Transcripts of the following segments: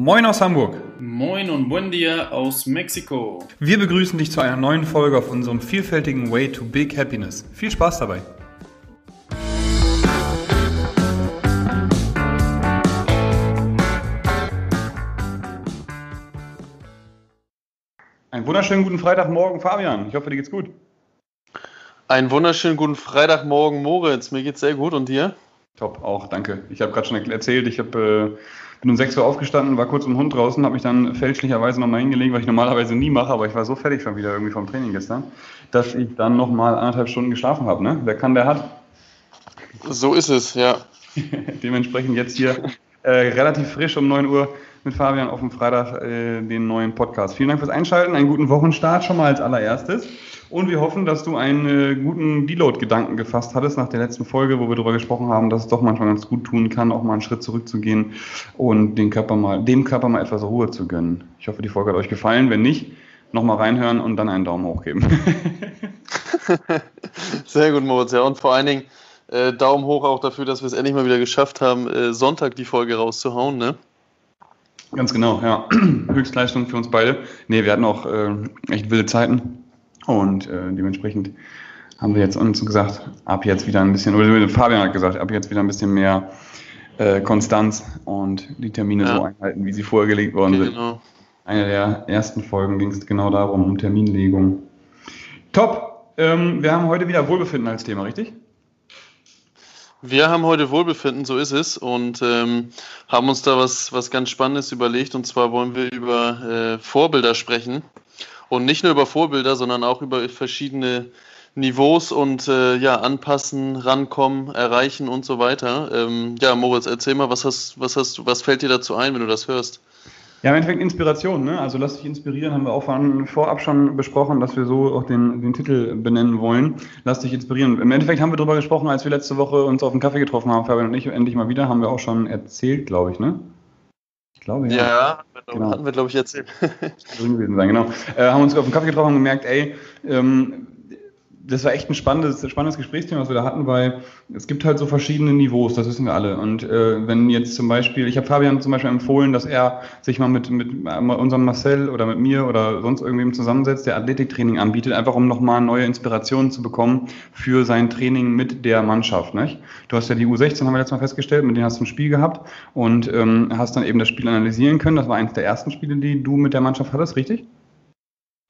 Moin aus Hamburg. Moin und buen dia aus Mexiko. Wir begrüßen dich zu einer neuen Folge auf unserem vielfältigen Way to Big Happiness. Viel Spaß dabei. Einen wunderschönen guten Freitagmorgen, Fabian. Ich hoffe, dir geht's gut. Einen wunderschönen guten Freitagmorgen, Moritz. Mir geht's sehr gut und dir? Top, auch, danke. Ich habe gerade schon erzählt, ich hab, äh, bin um 6 Uhr aufgestanden, war kurz im Hund draußen, habe mich dann fälschlicherweise nochmal hingelegt, was ich normalerweise nie mache, aber ich war so fertig schon wieder irgendwie vom Training gestern, dass ich dann nochmal anderthalb Stunden geschlafen habe. Ne? Wer kann, der hat. So ist es, ja. Dementsprechend jetzt hier äh, relativ frisch um 9 Uhr mit Fabian auf dem Freitag äh, den neuen Podcast. Vielen Dank fürs Einschalten, einen guten Wochenstart schon mal als allererstes. Und wir hoffen, dass du einen äh, guten Deload-Gedanken gefasst hattest nach der letzten Folge, wo wir darüber gesprochen haben, dass es doch manchmal ganz gut tun kann, auch mal einen Schritt zurückzugehen und den Körper mal, dem Körper mal etwas Ruhe zu gönnen. Ich hoffe, die Folge hat euch gefallen. Wenn nicht, nochmal reinhören und dann einen Daumen hoch geben. Sehr gut, Moritz. Ja, und vor allen Dingen äh, Daumen hoch auch dafür, dass wir es endlich mal wieder geschafft haben, äh, Sonntag die Folge rauszuhauen, ne? Ganz genau, ja. Höchstleistung für uns beide. Nee, wir hatten auch äh, echt wilde Zeiten und äh, dementsprechend haben wir jetzt uns gesagt, ab jetzt wieder ein bisschen, oder Fabian hat gesagt, ab jetzt wieder ein bisschen mehr äh, Konstanz und die Termine ja. so einhalten, wie sie vorher gelegt worden okay, sind. Genau. Eine der ersten Folgen ging es genau darum, um Terminlegung. Top! Ähm, wir haben heute wieder Wohlbefinden als Thema, richtig? Wir haben heute Wohlbefinden, so ist es, und ähm, haben uns da was, was ganz Spannendes überlegt. Und zwar wollen wir über äh, Vorbilder sprechen. Und nicht nur über Vorbilder, sondern auch über verschiedene Niveaus und äh, ja, anpassen, rankommen, erreichen und so weiter. Ähm, ja, Moritz, erzähl mal, was hast, was hast was fällt dir dazu ein, wenn du das hörst? Ja, im Endeffekt Inspiration, ne? Also lass dich inspirieren, haben wir auch vorab schon besprochen, dass wir so auch den, den Titel benennen wollen. Lass dich inspirieren. Im Endeffekt haben wir darüber gesprochen, als wir letzte Woche uns auf dem Kaffee getroffen haben, Fabian und ich, endlich mal wieder, haben wir auch schon erzählt, glaube ich, ne? Ich glaube, ja. Ja, genau. hatten wir, glaube ich, erzählt. gewesen sein, genau. Äh, haben uns auf dem Kaffee getroffen und gemerkt, ey, ähm, das war echt ein spannendes, spannendes Gesprächsthema, was wir da hatten, weil es gibt halt so verschiedene Niveaus, das wissen wir alle. Und äh, wenn jetzt zum Beispiel, ich habe Fabian zum Beispiel empfohlen, dass er sich mal mit, mit unserem Marcel oder mit mir oder sonst irgendwem zusammensetzt, der Athletiktraining anbietet, einfach um nochmal neue Inspirationen zu bekommen für sein Training mit der Mannschaft. Nicht? Du hast ja die U16, haben wir letztes Mal festgestellt, mit denen hast du ein Spiel gehabt und ähm, hast dann eben das Spiel analysieren können. Das war eines der ersten Spiele, die du mit der Mannschaft hattest, richtig?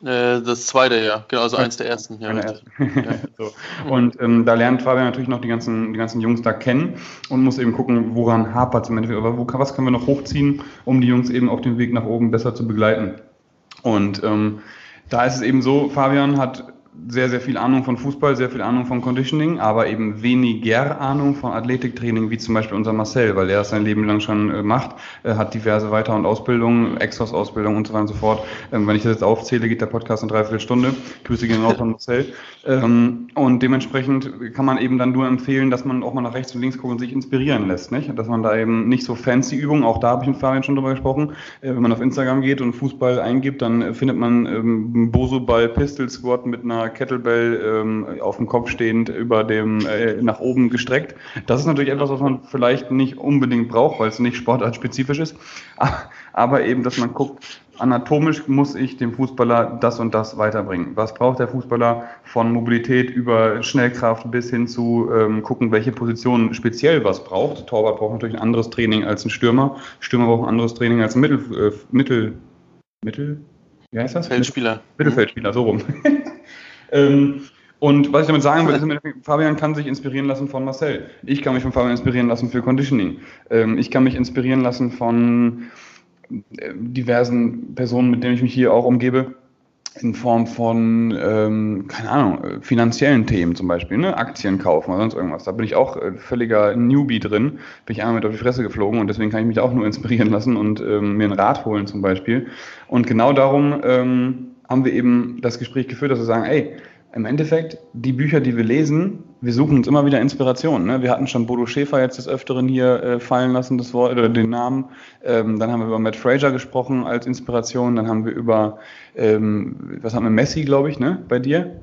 Äh, das zweite, ja, genau, also eins der ersten. Ja, ersten. so. Und ähm, da lernt Fabian natürlich noch die ganzen, die ganzen Jungs da kennen und muss eben gucken, woran hapert es im Endeffekt, aber wo, was können wir noch hochziehen, um die Jungs eben auf dem Weg nach oben besser zu begleiten. Und ähm, da ist es eben so, Fabian hat sehr, sehr viel Ahnung von Fußball, sehr viel Ahnung von Conditioning, aber eben weniger Ahnung von Athletiktraining, wie zum Beispiel unser Marcel, weil er es sein Leben lang schon äh, macht, hat diverse Weiter- und Ausbildungen, Exos-Ausbildung und so weiter und so fort. Ähm, wenn ich das jetzt aufzähle, geht der Podcast in dreiviertel Stunde. Grüße gehen raus von Marcel. Ähm, und dementsprechend kann man eben dann nur empfehlen, dass man auch mal nach rechts und links guckt und sich inspirieren lässt, nicht? Dass man da eben nicht so fancy Übungen, auch da habe ich mit Fabian schon drüber gesprochen, äh, wenn man auf Instagram geht und Fußball eingibt, dann findet man ähm, Boso-Ball Pistol Squat mit einer Kettlebell ähm, auf dem Kopf stehend über dem äh, nach oben gestreckt. Das ist natürlich etwas, was man vielleicht nicht unbedingt braucht, weil es nicht sportartspezifisch ist. Aber eben, dass man guckt, anatomisch muss ich dem Fußballer das und das weiterbringen. Was braucht der Fußballer von Mobilität über Schnellkraft bis hin zu ähm, gucken, welche Position speziell was braucht. Torwart braucht natürlich ein anderes Training als ein Stürmer. Stürmer braucht ein anderes Training als ein Mittel, äh, Mittel, Mittel, wie heißt das? Feldspieler. Mittelfeldspieler, so rum. Ähm, und was ich damit sagen will, ist, Fabian kann sich inspirieren lassen von Marcel. Ich kann mich von Fabian inspirieren lassen für Conditioning. Ähm, ich kann mich inspirieren lassen von äh, diversen Personen, mit denen ich mich hier auch umgebe, in Form von, ähm, keine Ahnung, äh, finanziellen Themen zum Beispiel, ne? Aktien kaufen oder sonst irgendwas. Da bin ich auch äh, völliger Newbie drin, bin ich einmal mit auf die Fresse geflogen und deswegen kann ich mich auch nur inspirieren lassen und ähm, mir ein Rad holen zum Beispiel. Und genau darum ähm, haben wir eben das Gespräch geführt, dass wir sagen, ey, im Endeffekt, die Bücher, die wir lesen, wir suchen uns immer wieder Inspiration. Ne? Wir hatten schon Bodo Schäfer jetzt des Öfteren hier äh, fallen lassen, das Wort oder den Namen. Ähm, dann haben wir über Matt Fraser gesprochen als Inspiration. Dann haben wir über, ähm, was haben wir, Messi, glaube ich, ne? Bei dir?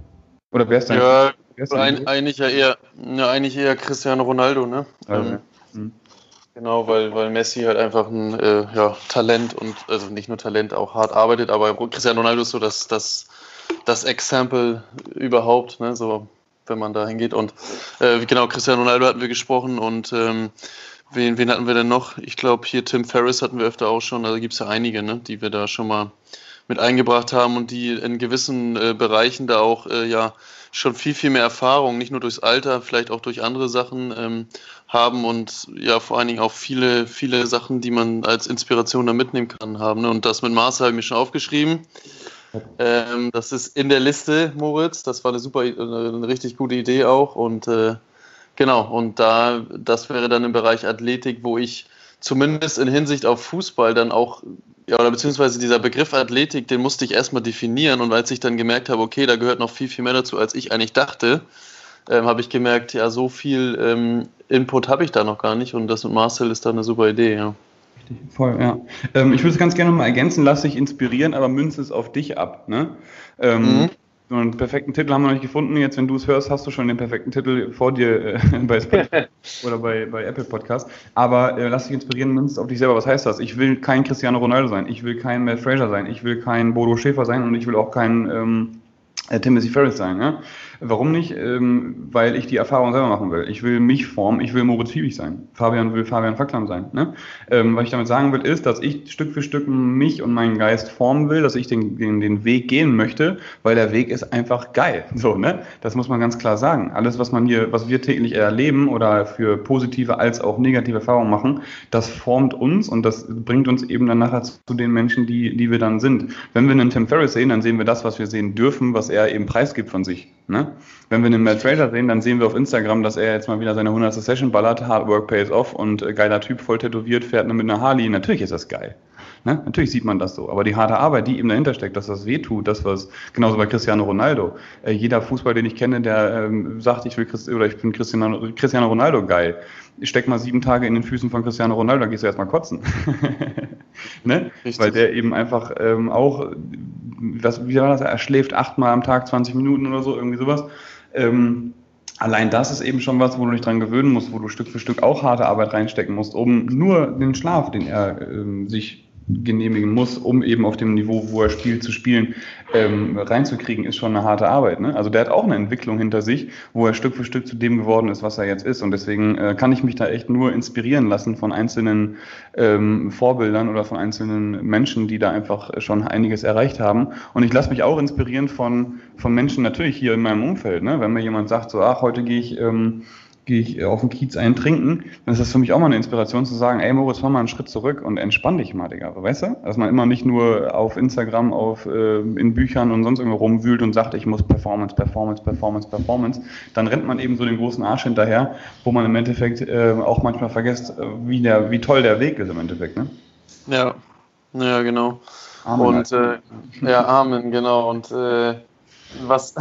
Oder wer ist dein? Ja, ist ein, eigentlich ja eher, ja, eigentlich eher Cristiano Ronaldo, ne? Also, ähm. Genau, weil, weil Messi halt einfach ein äh, ja, Talent und, also nicht nur Talent, auch hart arbeitet, aber Cristiano Ronaldo ist so das, das, das Exempel überhaupt, ne, so, wenn man da hingeht. Und äh, genau, Cristiano Ronaldo hatten wir gesprochen und ähm, wen, wen hatten wir denn noch? Ich glaube, hier Tim Ferriss hatten wir öfter auch schon, also gibt es ja einige, ne, die wir da schon mal mit eingebracht haben und die in gewissen äh, Bereichen da auch äh, ja schon viel, viel mehr Erfahrung, nicht nur durchs Alter, vielleicht auch durch andere Sachen ähm, haben und ja vor allen Dingen auch viele, viele Sachen, die man als Inspiration da mitnehmen kann, haben. Ne? Und das mit Maße habe ich mir schon aufgeschrieben. Ähm, das ist in der Liste, Moritz. Das war eine super, eine richtig gute Idee auch. Und äh, genau, und da, das wäre dann im Bereich Athletik, wo ich zumindest in Hinsicht auf Fußball dann auch ja, oder beziehungsweise dieser Begriff Athletik, den musste ich erstmal definieren und als ich dann gemerkt habe, okay, da gehört noch viel, viel mehr dazu, als ich eigentlich dachte, ähm, habe ich gemerkt, ja, so viel ähm, Input habe ich da noch gar nicht und das mit Marcel ist da eine super Idee, ja. Voll, ja. Ähm, ich würde es ganz gerne mal ergänzen, lass dich inspirieren, aber münze es auf dich ab, ne? Ähm, mhm. So einen perfekten Titel haben wir noch nicht gefunden. Jetzt, wenn du es hörst, hast du schon den perfekten Titel vor dir äh, bei Spotify oder bei, bei Apple Podcast. Aber äh, lass dich inspirieren, nimmst auf dich selber. Was heißt das? Ich will kein Cristiano Ronaldo sein. Ich will kein Matt Fraser sein. Ich will kein Bodo Schäfer sein und ich will auch kein ähm, äh, Timothy Ferris sein. Ja? Warum nicht? Ähm, weil ich die Erfahrung selber machen will. Ich will mich formen, ich will Moritz Fiebig sein. Fabian will Fabian Facklam sein. Ne? Ähm, was ich damit sagen will, ist, dass ich Stück für Stück mich und meinen Geist formen will, dass ich den, den, den Weg gehen möchte, weil der Weg ist einfach geil. So, ne? Das muss man ganz klar sagen. Alles, was man hier, was wir täglich erleben oder für positive als auch negative Erfahrungen machen, das formt uns und das bringt uns eben dann nachher zu den Menschen, die, die wir dann sind. Wenn wir einen Tim Ferriss sehen, dann sehen wir das, was wir sehen dürfen, was er eben preisgibt von sich. Ne? Wenn wir einen Matt Fraser sehen, dann sehen wir auf Instagram, dass er jetzt mal wieder seine 100. Session ballert, Hard Work pays off und äh, geiler Typ, voll tätowiert, fährt mit einer Harley. Natürlich ist das geil. Ne? Natürlich sieht man das so. Aber die harte Arbeit, die eben dahinter steckt, dass das wehtut, das was, genauso bei Cristiano Ronaldo. Äh, jeder Fußballer, den ich kenne, der ähm, sagt, ich will Christ oder ich bin Cristiano, Cristiano Ronaldo geil. Ich steck mal sieben Tage in den Füßen von Cristiano Ronaldo, dann gehst du erstmal kotzen. ne? Weil der eben einfach ähm, auch, was, wie war das, er schläft achtmal am Tag 20 Minuten oder so, irgendwie sowas. Ähm, allein das ist eben schon was, wo du dich dran gewöhnen musst, wo du Stück für Stück auch harte Arbeit reinstecken musst, um nur den Schlaf, den er ähm, sich genehmigen muss, um eben auf dem Niveau, wo er spielt, zu spielen, ähm, reinzukriegen, ist schon eine harte Arbeit. Ne? Also der hat auch eine Entwicklung hinter sich, wo er Stück für Stück zu dem geworden ist, was er jetzt ist. Und deswegen äh, kann ich mich da echt nur inspirieren lassen von einzelnen ähm, Vorbildern oder von einzelnen Menschen, die da einfach schon einiges erreicht haben. Und ich lasse mich auch inspirieren von, von Menschen natürlich hier in meinem Umfeld. Ne? Wenn mir jemand sagt, so, ach, heute gehe ich... Ähm, gehe ich auf den Kiez eintrinken, dann ist das für mich auch mal eine Inspiration zu sagen, ey Moritz, fahr mal einen Schritt zurück und entspann dich mal, Digga. Weißt du? Dass man immer nicht nur auf Instagram, auf, äh, in Büchern und sonst irgendwo rumwühlt und sagt, ich muss Performance, Performance, Performance, Performance. Dann rennt man eben so den großen Arsch hinterher, wo man im Endeffekt äh, auch manchmal vergisst, äh, wie, der, wie toll der Weg ist im Endeffekt, ne? Ja, ja, genau. Amen, und äh, ja, Amen, genau. Und äh, was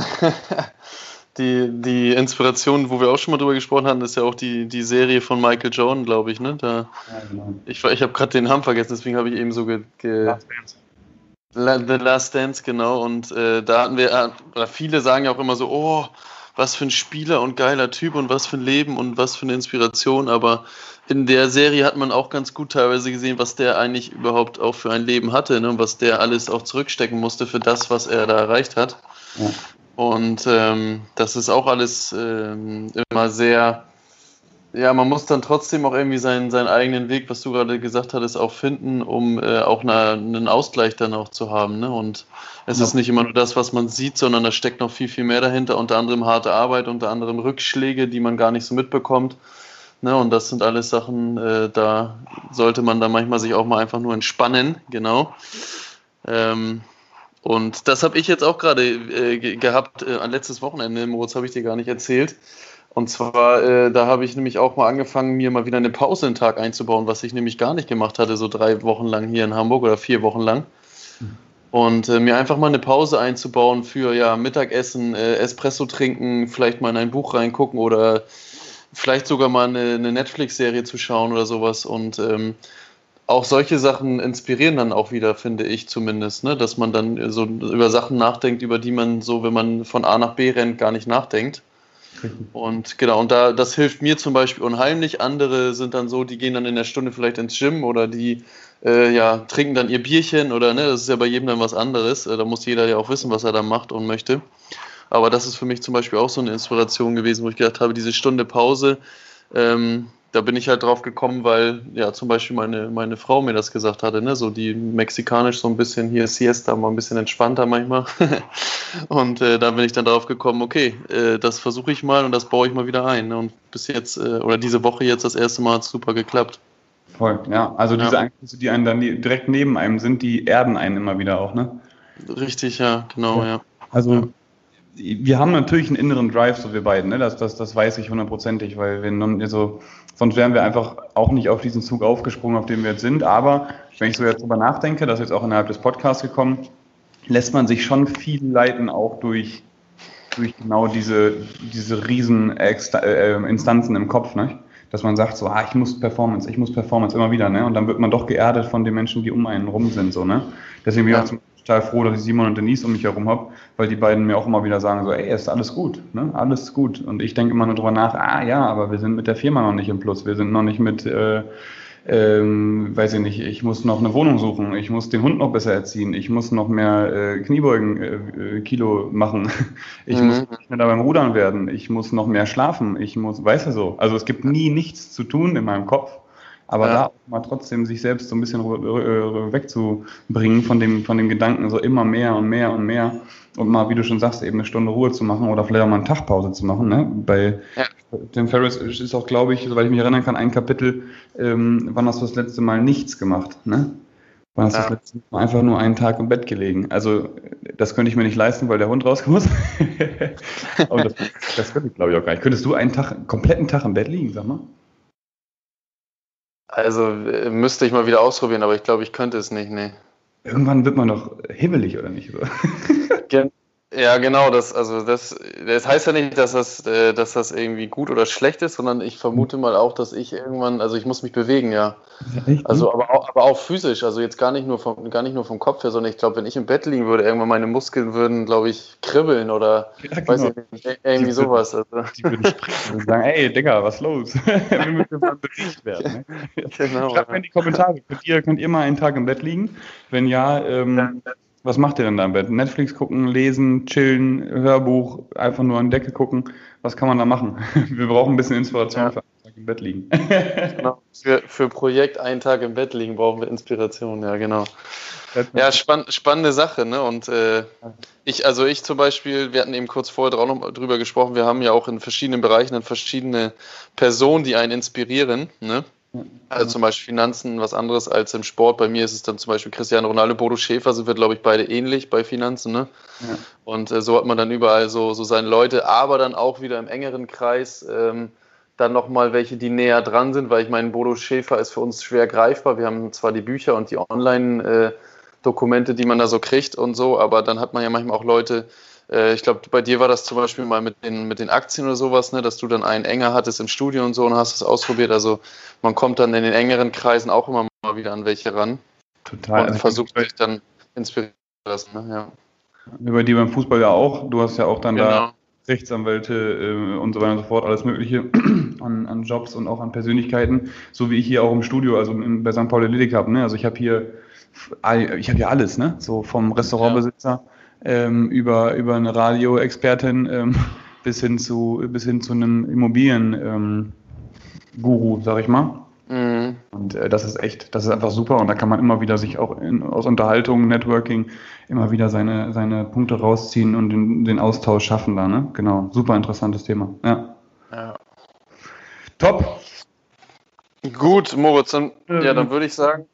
die, die Inspiration, wo wir auch schon mal drüber gesprochen hatten, ist ja auch die, die Serie von Michael Jordan, glaube ich. Ne? Da, ja, genau. Ich, ich habe gerade den Namen vergessen, deswegen habe ich eben so ge, ge Last Dance. La, The Last Dance, genau. Und äh, da hatten wir, äh, viele sagen ja auch immer so, oh, was für ein Spieler und geiler Typ und was für ein Leben und was für eine Inspiration. Aber in der Serie hat man auch ganz gut teilweise gesehen, was der eigentlich überhaupt auch für ein Leben hatte ne? und was der alles auch zurückstecken musste für das, was er da erreicht hat. Ja. Und ähm, das ist auch alles ähm, immer sehr, ja, man muss dann trotzdem auch irgendwie seinen, seinen eigenen Weg, was du gerade gesagt hattest, auch finden, um äh, auch eine, einen Ausgleich dann auch zu haben. Ne? Und es ja. ist nicht immer nur das, was man sieht, sondern da steckt noch viel, viel mehr dahinter, unter anderem harte Arbeit, unter anderem Rückschläge, die man gar nicht so mitbekommt. Ne? Und das sind alles Sachen, äh, da sollte man da manchmal sich auch mal einfach nur entspannen, genau. Ähm, und das habe ich jetzt auch gerade äh, gehabt äh, letztes Wochenende, Moritz, habe ich dir gar nicht erzählt. Und zwar, äh, da habe ich nämlich auch mal angefangen, mir mal wieder eine Pause in Tag einzubauen, was ich nämlich gar nicht gemacht hatte, so drei Wochen lang hier in Hamburg oder vier Wochen lang. Und äh, mir einfach mal eine Pause einzubauen für ja, Mittagessen, äh, Espresso trinken, vielleicht mal in ein Buch reingucken oder vielleicht sogar mal eine, eine Netflix-Serie zu schauen oder sowas. Und ähm, auch solche Sachen inspirieren dann auch wieder, finde ich zumindest, ne? dass man dann so über Sachen nachdenkt, über die man so, wenn man von A nach B rennt, gar nicht nachdenkt. Und genau, und da das hilft mir zum Beispiel unheimlich. Andere sind dann so, die gehen dann in der Stunde vielleicht ins Gym oder die äh, ja, trinken dann ihr Bierchen oder ne, das ist ja bei jedem dann was anderes. Äh, da muss jeder ja auch wissen, was er da macht und möchte. Aber das ist für mich zum Beispiel auch so eine Inspiration gewesen, wo ich gedacht habe, diese Stunde Pause, ähm, da bin ich halt drauf gekommen, weil ja zum Beispiel meine, meine Frau mir das gesagt hatte, ne? so die mexikanisch so ein bisschen hier Siesta, mal ein bisschen entspannter manchmal. und äh, da bin ich dann drauf gekommen, okay, äh, das versuche ich mal und das baue ich mal wieder ein. Ne? Und bis jetzt, äh, oder diese Woche jetzt das erste Mal hat es super geklappt. Voll, ja. Also diese ja. Einflüsse, die einen dann direkt neben einem sind, die erden einen immer wieder auch, ne? Richtig, ja, genau, ja. ja. Also ja wir haben natürlich einen inneren Drive, so wir beiden, ne? das, das, das weiß ich hundertprozentig, weil wir nun, also, sonst wären wir einfach auch nicht auf diesen Zug aufgesprungen, auf dem wir jetzt sind. Aber wenn ich so jetzt drüber nachdenke, das ist jetzt auch innerhalb des Podcasts gekommen, lässt man sich schon viel leiten, auch durch, durch genau diese, diese riesen äh, Instanzen im Kopf, ne? dass man sagt so, ah, ich muss Performance, ich muss Performance immer wieder, ne? Und dann wird man doch geerdet von den Menschen, die um einen rum sind, so, ne? Deswegen bin ich ja. auch zum total froh, dass ich Simon und Denise um mich herum habe, weil die beiden mir auch immer wieder sagen, so, ey, ist alles gut, ne? alles gut. Und ich denke immer nur drüber nach, ah ja, aber wir sind mit der Firma noch nicht im Plus, wir sind noch nicht mit, äh, ähm, weiß ich nicht, ich muss noch eine Wohnung suchen, ich muss den Hund noch besser erziehen, ich muss noch mehr äh, Kniebeugen äh, Kilo machen, ich mhm. muss schneller beim Rudern werden, ich muss noch mehr schlafen, ich muss, weißt du so, also es gibt nie nichts zu tun in meinem Kopf aber ja. da auch mal trotzdem sich selbst so ein bisschen wegzubringen von dem, von dem Gedanken, so immer mehr und mehr und mehr. Und mal, wie du schon sagst, eben eine Stunde Ruhe zu machen oder vielleicht auch mal eine Tagpause zu machen. Ne? Bei ja. Tim Ferriss ist auch, glaube ich, soweit ich mich erinnern kann, ein Kapitel, ähm, wann hast du das letzte Mal nichts gemacht? Ne? Wann hast du ja. das letzte Mal einfach nur einen Tag im Bett gelegen? Also, das könnte ich mir nicht leisten, weil der Hund raus muss. Aber das, das könnte ich, glaube ich, auch gar nicht. Könntest du einen Tag, einen kompletten Tag im Bett liegen, sag mal? Also äh, müsste ich mal wieder ausprobieren, aber ich glaube, ich könnte es nicht, nee. Irgendwann wird man doch hibbelig, oder nicht? Ja, genau, das, also das, das heißt ja nicht, dass das, äh, dass das irgendwie gut oder schlecht ist, sondern ich vermute mal auch, dass ich irgendwann, also ich muss mich bewegen, ja. Echt? Also aber auch, aber auch physisch, also jetzt gar nicht nur vom, gar nicht nur vom Kopf her, sondern ich glaube, wenn ich im Bett liegen würde, irgendwann meine Muskeln würden, glaube ich, kribbeln oder ja, genau. weiß ich nicht, irgendwie die sowas. Würden, also. Die würden sprechen und sagen, ey Digga, was los? Wir müssen mal bericht werden. Ne? Genau. Schreibt mir in die Kommentare, könnt ihr, könnt ihr mal einen Tag im Bett liegen? Wenn ja, ähm, ja was macht ihr denn da im Bett? Netflix gucken, lesen, chillen, Hörbuch, einfach nur an Decke gucken. Was kann man da machen? Wir brauchen ein bisschen Inspiration ja. für einen Tag im Bett liegen. genau. Für, für Projekt einen Tag im Bett liegen brauchen wir Inspiration, ja, genau. Ja, spann spannende Sache, ne? Und äh, ich, also ich zum Beispiel, wir hatten eben kurz vorher auch noch drüber gesprochen, wir haben ja auch in verschiedenen Bereichen dann verschiedene Personen, die einen inspirieren, ne? Also zum Beispiel Finanzen was anderes als im Sport. Bei mir ist es dann zum Beispiel Cristiano Ronaldo, Bodo Schäfer sind wir, glaube ich, beide ähnlich bei Finanzen. Ne? Ja. Und äh, so hat man dann überall so, so seine Leute, aber dann auch wieder im engeren Kreis ähm, dann nochmal welche, die näher dran sind, weil ich meine, Bodo Schäfer ist für uns schwer greifbar. Wir haben zwar die Bücher und die Online-Dokumente, äh, die man da so kriegt und so, aber dann hat man ja manchmal auch Leute, ich glaube, bei dir war das zum Beispiel mal mit den, mit den Aktien oder sowas, ne, dass du dann einen enger hattest im Studio und so und hast es ausprobiert. Also man kommt dann in den engeren Kreisen auch immer mal wieder an welche ran. Total. Und versucht sich dann inspirieren zu lassen. Ne? Ja. Bei dir beim Fußball ja auch. Du hast ja auch dann genau. da Rechtsanwälte äh, und so weiter und so fort, alles Mögliche an, an, Jobs und auch an Persönlichkeiten, so wie ich hier auch im Studio, also in, bei St. Pauli Lidik habe. Ne? Also ich habe hier, ich habe hier alles, ne? so vom Restaurantbesitzer. Ja ähm, über, über eine Radioexpertin ähm, bis hin zu bis hin zu einem Immobilien-Guru, ähm, sag ich mal. Mhm. Und äh, das ist echt, das ist einfach super und da kann man immer wieder sich auch in, aus Unterhaltung, Networking immer wieder seine, seine Punkte rausziehen und den, den Austausch schaffen da, ne? Genau, super interessantes Thema. Ja. ja. Top. Gut, Moritz, dann, ähm, ja, dann würde ich sagen,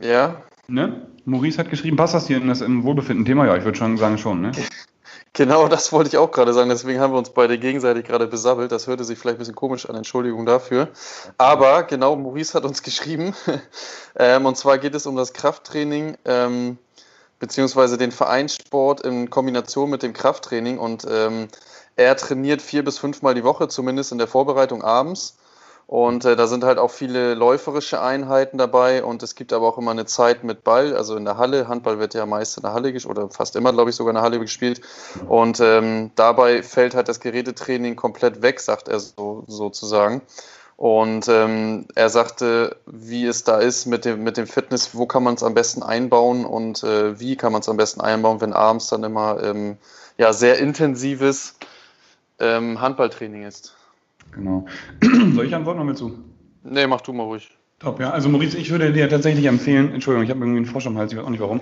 ja. Ne? Maurice hat geschrieben, passt das hier in das im Wohlbefinden-Thema? Ja, ich würde schon sagen, schon, ne? Genau, das wollte ich auch gerade sagen. Deswegen haben wir uns beide gegenseitig gerade besabbelt. Das hörte sich vielleicht ein bisschen komisch an. Entschuldigung dafür. Aber genau, Maurice hat uns geschrieben. ähm, und zwar geht es um das Krafttraining ähm, beziehungsweise den Vereinssport in Kombination mit dem Krafttraining. Und ähm, er trainiert vier bis fünfmal die Woche, zumindest in der Vorbereitung abends. Und äh, da sind halt auch viele läuferische Einheiten dabei und es gibt aber auch immer eine Zeit mit Ball, also in der Halle. Handball wird ja meist in der Halle gespielt oder fast immer, glaube ich, sogar in der Halle gespielt. Und ähm, dabei fällt halt das Gerätetraining komplett weg, sagt er so, sozusagen. Und ähm, er sagte, wie es da ist mit dem, mit dem Fitness, wo kann man es am besten einbauen und äh, wie kann man es am besten einbauen, wenn abends dann immer ähm, ja, sehr intensives ähm, Handballtraining ist. Genau. Soll ich antworten noch mit zu? Nee, mach du mal ruhig. Top, ja. Also Maurice, ich würde dir tatsächlich empfehlen, Entschuldigung, ich habe irgendwie einen Frosch am Hals, ich weiß auch nicht warum.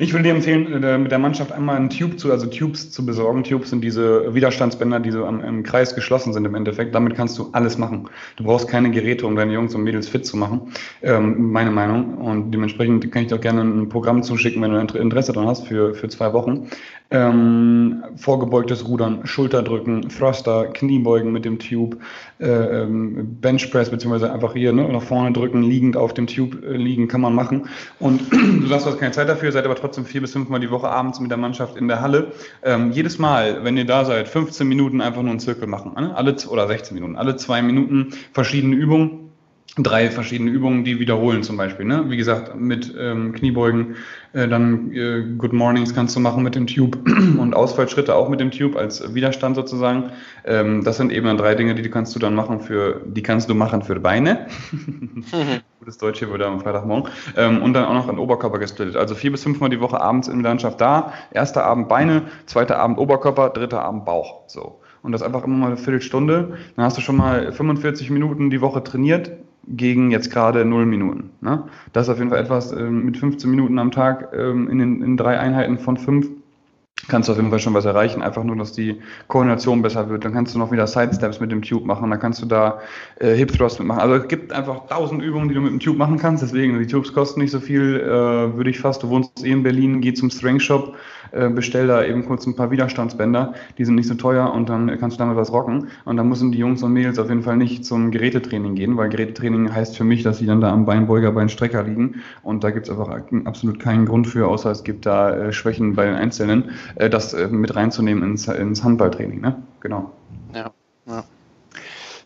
Ich würde dir empfehlen, äh, mit der Mannschaft einmal einen Tube zu, also Tubes zu besorgen. Tubes sind diese Widerstandsbänder, die so am, im Kreis geschlossen sind im Endeffekt. Damit kannst du alles machen. Du brauchst keine Geräte, um deine Jungs und Mädels fit zu machen. Ähm, meine Meinung. Und dementsprechend kann ich dir auch gerne ein Programm zuschicken, wenn du Interesse daran hast, für, für zwei Wochen. Ähm, vorgebeugtes Rudern, Schulterdrücken, Thruster, Kniebeugen mit dem Tube, äh, ähm, Benchpress, beziehungsweise einfach hier ne, nach vorne drücken, liegend auf dem Tube äh, liegen, kann man machen. Und du sagst, du hast keine Zeit dafür, seid aber trotzdem vier bis fünfmal die Woche abends mit der Mannschaft in der Halle. Ähm, jedes Mal, wenn ihr da seid, 15 Minuten einfach nur einen Zirkel machen. Ne? Alle, oder 16 Minuten, alle zwei Minuten verschiedene Übungen drei verschiedene Übungen, die wiederholen zum Beispiel. Ne? Wie gesagt, mit ähm, Kniebeugen, äh, dann äh, Good Mornings kannst du machen mit dem Tube und Ausfallschritte auch mit dem Tube als Widerstand sozusagen. Ähm, das sind eben dann drei Dinge, die, die kannst du dann machen für, die kannst du machen für Beine. Gutes Deutsch hier wieder am Freitagmorgen. Ähm, und dann auch noch an Oberkörper gesplittet. Also vier bis fünfmal die Woche abends in der Landschaft da. Erster Abend Beine, zweiter Abend Oberkörper, dritter Abend Bauch. So. Und das einfach immer mal eine Viertelstunde. Dann hast du schon mal 45 Minuten die Woche trainiert gegen jetzt gerade 0 Minuten. Ne? Das ist auf jeden Fall etwas äh, mit 15 Minuten am Tag ähm, in, den, in drei Einheiten von fünf kannst du auf jeden Fall schon was erreichen. Einfach nur, dass die Koordination besser wird. Dann kannst du noch wieder Sidesteps mit dem Tube machen. Dann kannst du da äh, Hip Thrust mitmachen. Also es gibt einfach tausend Übungen, die du mit dem Tube machen kannst. Deswegen, die Tubes kosten nicht so viel, äh, würde ich fast. Du wohnst eh in Berlin, geh zum Strength Shop, äh, bestell da eben kurz ein paar Widerstandsbänder. Die sind nicht so teuer und dann kannst du damit was rocken. Und dann müssen die Jungs und Mädels auf jeden Fall nicht zum Gerätetraining gehen, weil Gerätetraining heißt für mich, dass sie dann da am Beinbeuger, Beinstrecker liegen. Und da gibt es einfach absolut keinen Grund für, außer es gibt da äh, Schwächen bei den Einzelnen. Äh, das äh, mit reinzunehmen ins, ins Handballtraining. Ne? Genau. Ja, ja.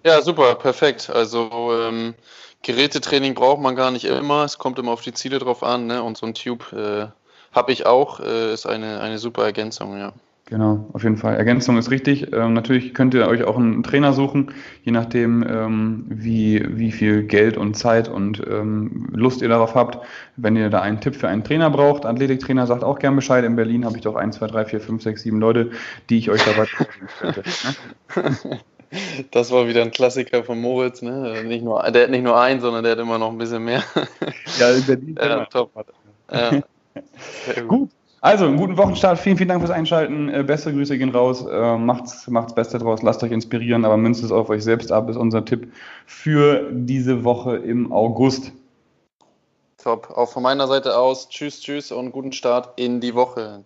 ja super, perfekt. Also ähm, Gerätetraining braucht man gar nicht immer. Es kommt immer auf die Ziele drauf an. Ne? Und so ein Tube äh, habe ich auch. Äh, ist eine, eine super Ergänzung, ja. Genau, auf jeden Fall. Ergänzung ist richtig. Ähm, natürlich könnt ihr euch auch einen Trainer suchen, je nachdem, ähm, wie, wie viel Geld und Zeit und ähm, Lust ihr darauf habt. Wenn ihr da einen Tipp für einen Trainer braucht, Athletiktrainer sagt auch gern Bescheid. In Berlin habe ich doch 1, 2, 3, 4, 5, 6, 7 Leute, die ich euch dabei könnte. Ne? Das war wieder ein Klassiker von Moritz, ne? Nicht nur, der hat nicht nur einen, sondern der hat immer noch ein bisschen mehr. Ja, in Berlin. ja, top. Ja. Gut. Also, einen guten Wochenstart. Vielen, vielen Dank fürs Einschalten. Äh, beste Grüße gehen raus. Äh, macht's, macht's Beste draus. Lasst euch inspirieren, aber münzt es auf euch selbst ab, ist unser Tipp für diese Woche im August. Top. Auch von meiner Seite aus. Tschüss, tschüss und guten Start in die Woche.